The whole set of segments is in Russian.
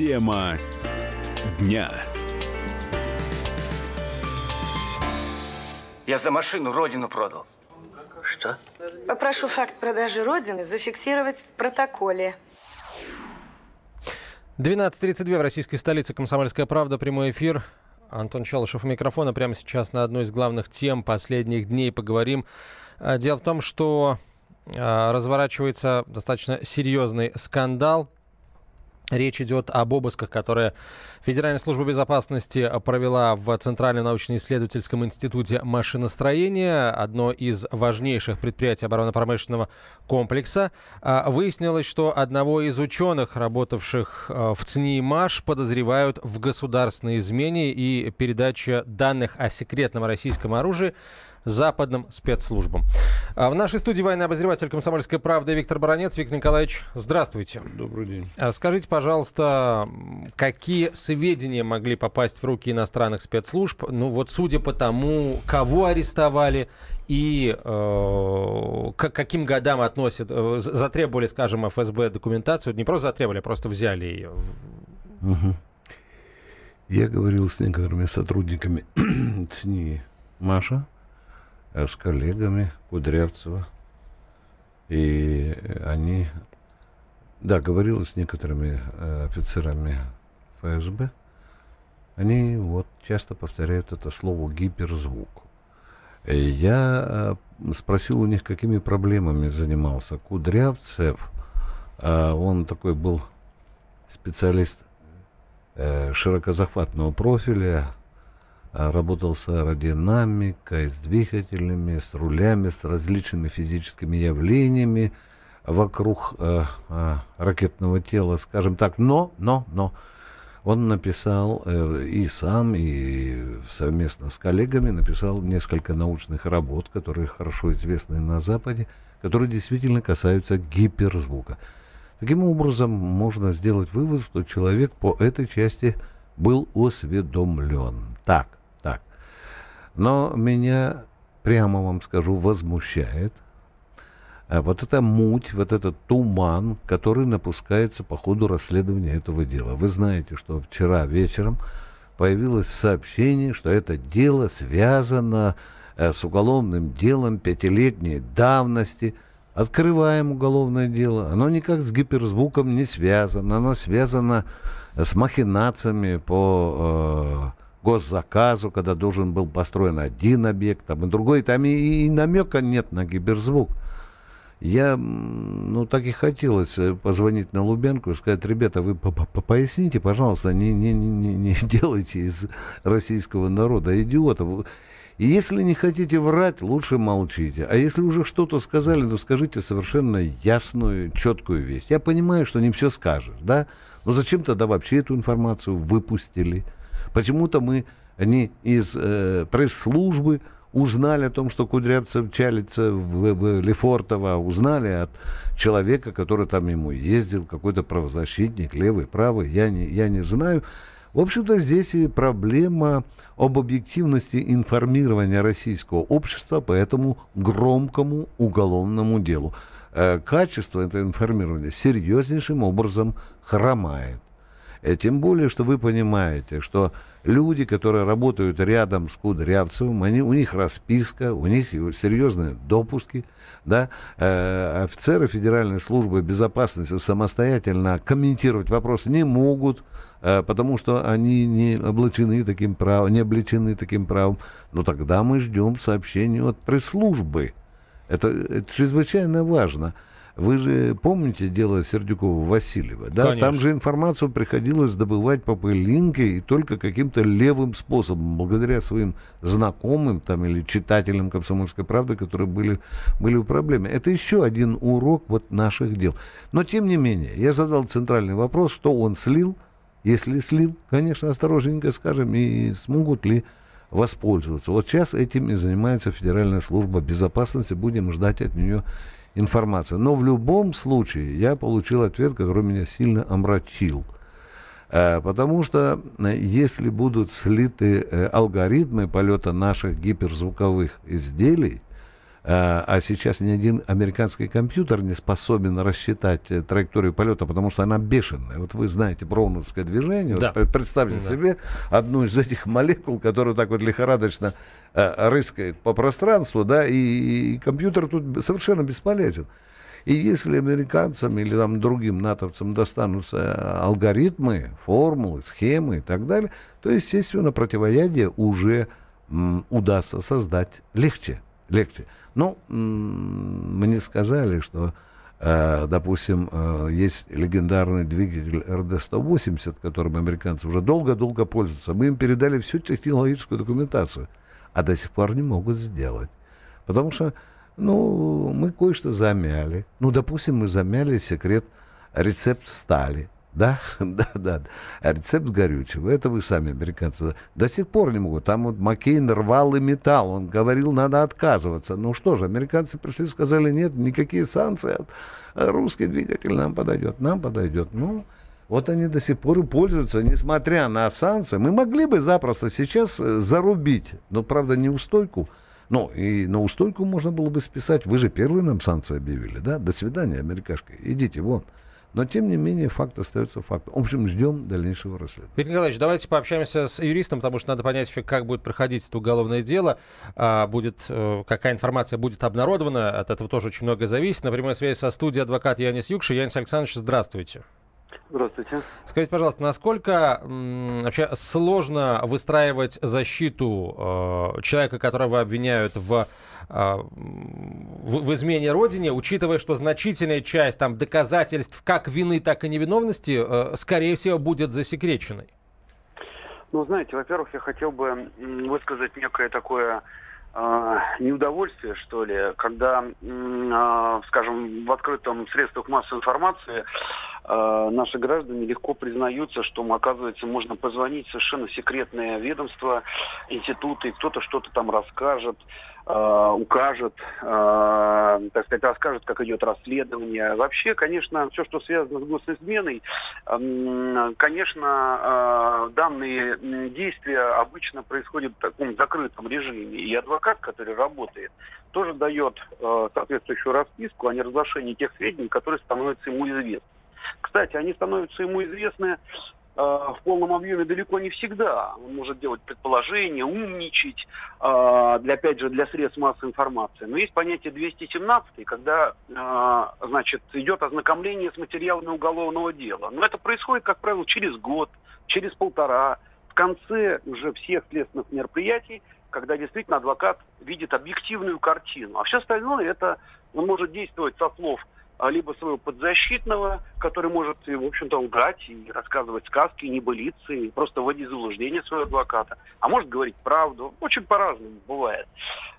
Тема дня. Я за машину родину продал. Что? Попрошу факт продажи Родины зафиксировать в протоколе. 12.32 в российской столице «Комсомольская правда». Прямой эфир. Антон Челышев у микрофона. Прямо сейчас на одной из главных тем последних дней поговорим. А, дело в том, что а, разворачивается достаточно серьезный скандал Речь идет об обысках, которые Федеральная служба безопасности провела в Центральном научно-исследовательском институте машиностроения, одно из важнейших предприятий оборонно-промышленного комплекса. А, выяснилось, что одного из ученых, работавших а, в ЦНИ МАШ, подозревают в государственной измене и передаче данных о секретном российском оружии западным спецслужбам. А в нашей студии военный обозреватель «Комсомольской правды» Виктор Баранец. Виктор Николаевич, здравствуйте. Добрый день. А скажите, пожалуйста, какие сведения могли попасть в руки иностранных спецслужб? Ну вот судя по тому, кого арестовали и э, к каким годам относят, э, затребовали, скажем, ФСБ документацию, не просто затребовали, а просто взяли ее. Угу. Я говорил с некоторыми сотрудниками ЦНИ Маша, с коллегами Кудрявцева. И они, да, говорил с некоторыми э, офицерами ФСБ. Они вот часто повторяют это слово гиперзвук. Я э, спросил у них, какими проблемами занимался Кудрявцев. Э, он такой был специалист э, широкозахватного профиля, а, работал с аэродинамикой, с двигателями, с рулями, с различными физическими явлениями вокруг э, э, ракетного тела, скажем так. Но, но, но он написал э, и сам, и совместно с коллегами написал несколько научных работ, которые хорошо известны на Западе, которые действительно касаются гиперзвука. Таким образом, можно сделать вывод, что человек по этой части был осведомлен. Так, но меня, прямо вам скажу, возмущает а вот эта муть, вот этот туман, который напускается по ходу расследования этого дела. Вы знаете, что вчера вечером появилось сообщение, что это дело связано э, с уголовным делом пятилетней давности. Открываем уголовное дело. Оно никак с гиперзвуком не связано. Оно связано с махинациями по э, госзаказу, когда должен был построен один объект, там и другой, там и, и намека нет на гиберзвук. Я, ну, так и хотелось э, позвонить на Лубенку и сказать, ребята, вы поясните, пожалуйста, не, не, не, не делайте из российского народа идиотов. И если не хотите врать, лучше молчите. А если уже что-то сказали, ну скажите совершенно ясную, четкую вещь. Я понимаю, что не все скажешь, да? Но зачем тогда вообще эту информацию выпустили? Почему-то мы они из э, пресс-службы узнали о том, что Кудрявцев чалится в, в Лефортово, узнали от человека, который там ему ездил, какой-то правозащитник, левый, правый, я не, я не знаю. В общем-то, здесь и проблема об объективности информирования российского общества по этому громкому уголовному делу. Э, качество этого информирования серьезнейшим образом хромает. Э, тем более, что вы понимаете, что люди, которые работают рядом с Кудрявцевым, они, у них расписка, у них серьезные допуски, да, э, офицеры Федеральной службы безопасности самостоятельно комментировать вопросы не могут, э, потому что они не облачены таким правом, не обличены таким правом. Но тогда мы ждем сообщений от пресс-службы. Это, это чрезвычайно важно. Вы же помните дело Сердюкова-Васильева? Да? Там же информацию приходилось добывать по пылинке и только каким-то левым способом, благодаря своим знакомым там, или читателям «Комсомольской правды», которые были, были в проблеме. Это еще один урок вот наших дел. Но, тем не менее, я задал центральный вопрос, что он слил. Если слил, конечно, осторожненько скажем, и смогут ли воспользоваться. Вот сейчас этим и занимается Федеральная служба безопасности. Будем ждать от нее информацию. Но в любом случае я получил ответ, который меня сильно омрачил. Э, потому что э, если будут слиты э, алгоритмы полета наших гиперзвуковых изделий, А, а сейчас ни один американский компьютер не способен рассчитать э, траекторию полета, потому что она бешеная. Вот вы знаете броуновское движение. Да. Вот представьте да. себе одну из этих молекул, которая так вот лихорадочно э, рыскает по пространству, да, и, и компьютер тут совершенно бесполезен. И если американцам или там другим натовцам достанутся алгоритмы, формулы, схемы и так далее, то, естественно, противоядие уже м, удастся создать легче. Легче. Ну, мне сказали, что, э, допустим, э, есть легендарный двигатель РД-180, которым американцы уже долго-долго пользуются. Мы им передали всю технологическую документацию, а до сих пор не могут сделать. Потому что, ну, мы кое-что замяли. Ну, допустим, мы замяли секрет рецепт стали – да, да, да. А рецепт горючего, это вы сами, американцы, до сих пор не могут. Там вот Маккейн рвал и металл, он говорил, надо отказываться. Ну что же, американцы пришли, сказали, нет, никакие санкции, русский двигатель нам подойдет, нам подойдет. Ну, вот они до сих пор и пользуются, несмотря на санкции. Мы могли бы запросто сейчас э, зарубить, но, правда, не устойку. Ну, и на устойку можно было бы списать. Вы же первые нам санкции объявили, да? До свидания, америкашка. Идите, вон. Но, тем не менее, факт остается фактом. В общем, ждем дальнейшего расследования. Виктор Николаевич, давайте пообщаемся с юристом, потому что надо понять, как будет проходить это уголовное дело. А, будет, э, какая информация будет обнародована. От этого тоже очень много зависит. На прямой связи со студией адвокат Янис Юкши. Янис Александрович, здравствуйте. Здравствуйте. Скажите, пожалуйста, насколько м, вообще сложно выстраивать защиту э, человека, которого обвиняют в а, в, в измене родине, учитывая, что значительная часть там доказательств как вины, так и невиновности, э, скорее всего, будет засекреченной? Ну, знаете, во-первых, я хотел бы высказать некое такое э, неудовольствие, что ли, когда, э, скажем, в открытом средствах массовой информации э, наши граждане легко признаются, что, оказывается, можно позвонить в совершенно секретное ведомство, институты, кто-то что-то там расскажет, Э, укажет, э, так сказать, расскажет, как идет расследование. Вообще, конечно, все, что связано с госизменой, э, конечно, э, данные действия обычно происходят в таком закрытом режиме. И адвокат, который работает, тоже дает э, соответствующую расписку о неразглашении тех сведений, которые становятся ему известны. Кстати, они становятся ему известны Э, в полном объеме далеко не всегда. Он может делать предположения, умничать, э, для, опять же, для средств массовой информации. Но есть понятие 217, когда, э, значит, идет ознакомление с материалами уголовного дела. Но это происходит, как правило, через год, через полтора, в конце уже всех следственных мероприятий, когда действительно адвокат видит объективную картину. А все остальное это он может действовать со слов либо своего подзащитного, который может, в общем-то, лгать и рассказывать сказки, небылицы, и просто вводить в заблуждение своего адвоката. А может говорить правду. Очень по-разному бывает.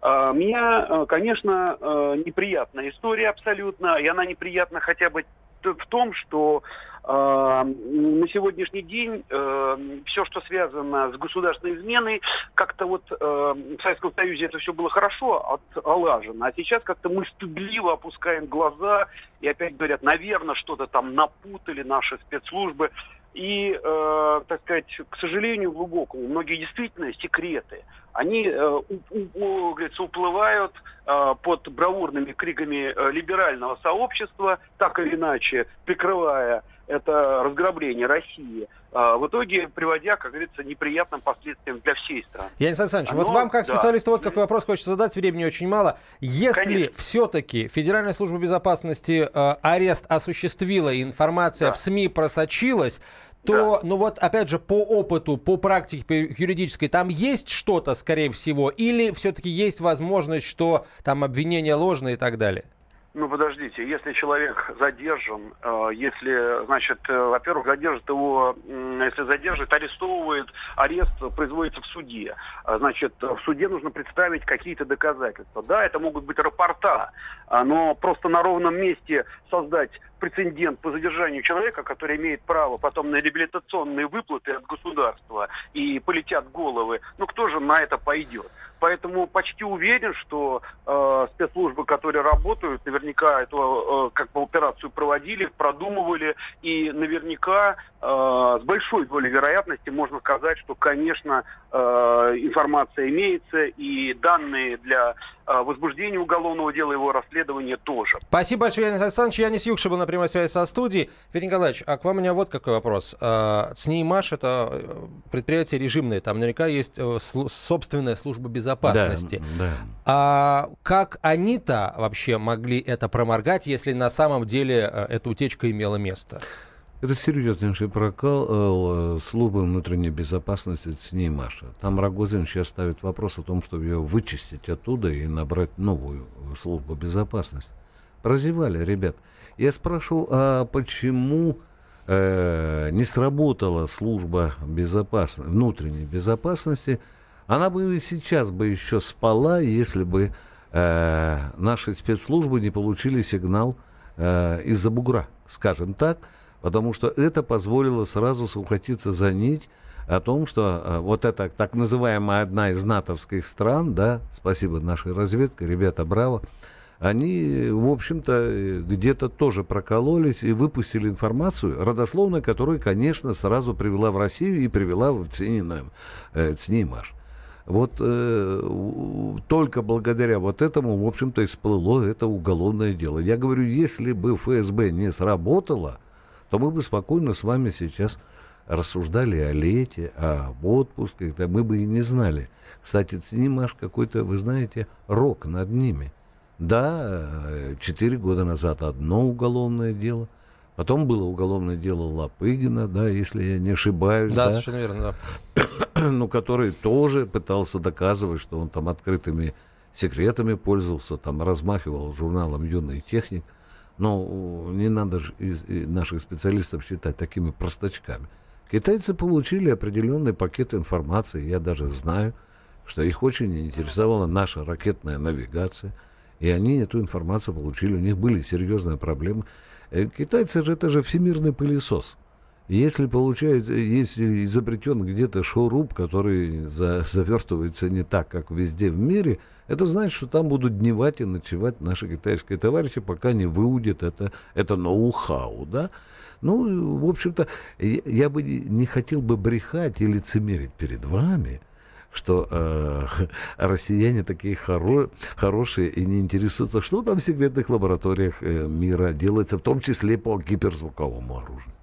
А, меня, а, конечно, неприятная история абсолютно, и она неприятна хотя бы в том, что э, на сегодняшний день э, все, что связано с государственной изменой, как-то вот э, в Советском Союзе это все было хорошо отлажено, а сейчас как-то мы стыдливо опускаем глаза и опять говорят, наверное, что-то там напутали наши спецслужбы. И, э, так сказать, к сожалению, глубокому, многие действительно секреты, они, э, у, у, говорится, уплывают под бравурными криками э, либерального сообщества, так или иначе, прикрывая это разграбление России, а, в итоге приводя, как говорится, неприятным последствиям для всей страны. Янис Александрович, Оно, вот вам как специалисту да. вот какой вопрос хочется задать, времени очень мало. Если все-таки Федеральная служба безопасности э, арест осуществила и информация да. в СМИ просочилась, то, да. ну вот, опять же, по опыту, по практике по юридической, там есть что-то, скорее всего, или все-таки есть возможность, что там обвинения ложные и так далее? Ну, подождите, если человек задержан, э, если, значит, э, во-первых, задержит его, э, если задержит, арестовывает, арест производится в суде. А, значит, в суде нужно представить какие-то доказательства. Да, это могут быть рапорта, а, но просто на ровном месте создать прецедент по задержанию человека, который имеет право потом на реабилитационные выплаты от государства и полетят головы, ну кто же на это пойдет? Поэтому почти уверен, что э, спецслужбы, которые работают, наверняка эту э, как бы операцию проводили, продумывали, и наверняка э, с большой долей вероятности можно сказать, что, конечно, э, информация имеется, и данные для возбуждение уголовного дела, его расследование тоже. Спасибо большое, Янис Александрович. Янис Юкша был на прямой связи со студией. Федор Николаевич, а к вам у меня вот какой вопрос. ЦНИ и МАШ — это э, предприятие режимное. Там наверняка есть э, собственная служба безопасности. Да, да. А как они-то вообще могли это проморгать, если на самом деле э, эта утечка имела место? Это серьезнейший прокал э, службы внутренней безопасности ЦНИ Маша. Там Рогозин сейчас ставит вопрос о том, чтобы ее вычистить оттуда и набрать новую службу безопасности. Прозевали, ребят. Я спрашивал, а почему э, не сработала служба безопасности, внутренней безопасности? Она бы и сейчас бы еще спала, если бы э, наши спецслужбы не получили сигнал э, из-за бугра, скажем так потому что это позволило сразу схватиться за нить о том, что э, вот эта так называемая одна из натовских стран, да, спасибо нашей разведке, ребята, браво, они, в общем-то, где-то тоже прокололись и выпустили информацию, родословную которую, конечно, сразу привела в Россию и привела в э, ЦНИМАШ. Вот э, только благодаря вот этому, в общем-то, и всплыло это уголовное дело. Я говорю, если бы ФСБ не сработало, то мы бы спокойно с вами сейчас рассуждали о лете, о отпуске, да мы бы и не знали. Кстати, Цинемаш какой-то, вы знаете, рок над ними. Да, четыре года назад одно уголовное дело, потом было уголовное дело Лапыгина, да, если я не ошибаюсь. Да, да. совершенно верно, да. ну, который тоже пытался доказывать, что он там открытыми секретами пользовался, там размахивал журналом «Юный техник». Но не надо же наших специалистов считать такими простачками. Китайцы получили определенный пакет информации. Я даже знаю, что их очень интересовала наша ракетная навигация. И они эту информацию получили. У них были серьезные проблемы. Э, китайцы же это же всемирный пылесос. Если получается, если изобретен где-то шуруб, который за, завертывается не так, как везде в мире, это значит, что там будут дневать и ночевать наши китайские товарищи, пока не выудят это, это ноу-хау, да? Ну, в общем-то, я, я бы не хотел бы брехать и лицемерить перед вами, что э, россияне такие хоро хорошие и не интересуются, что там в секретных лабораториях э, мира делается, в том числе по гиперзвуковому оружию.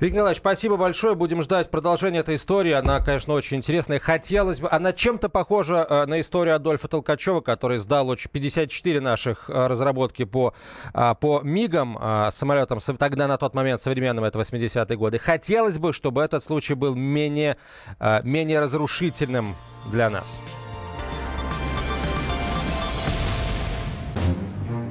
Виктор Николаевич, спасибо большое. Будем ждать продолжения этой истории. Она, конечно, очень интересная. Хотелось бы... Она чем-то похожа э, на историю Адольфа Толкачева, который сдал 54 наших э, разработки по, э, по МИГам, самолетам, тогда на тот момент современным, это 80-е годы. Хотелось бы, чтобы этот случай был менее, менее разрушительным для нас.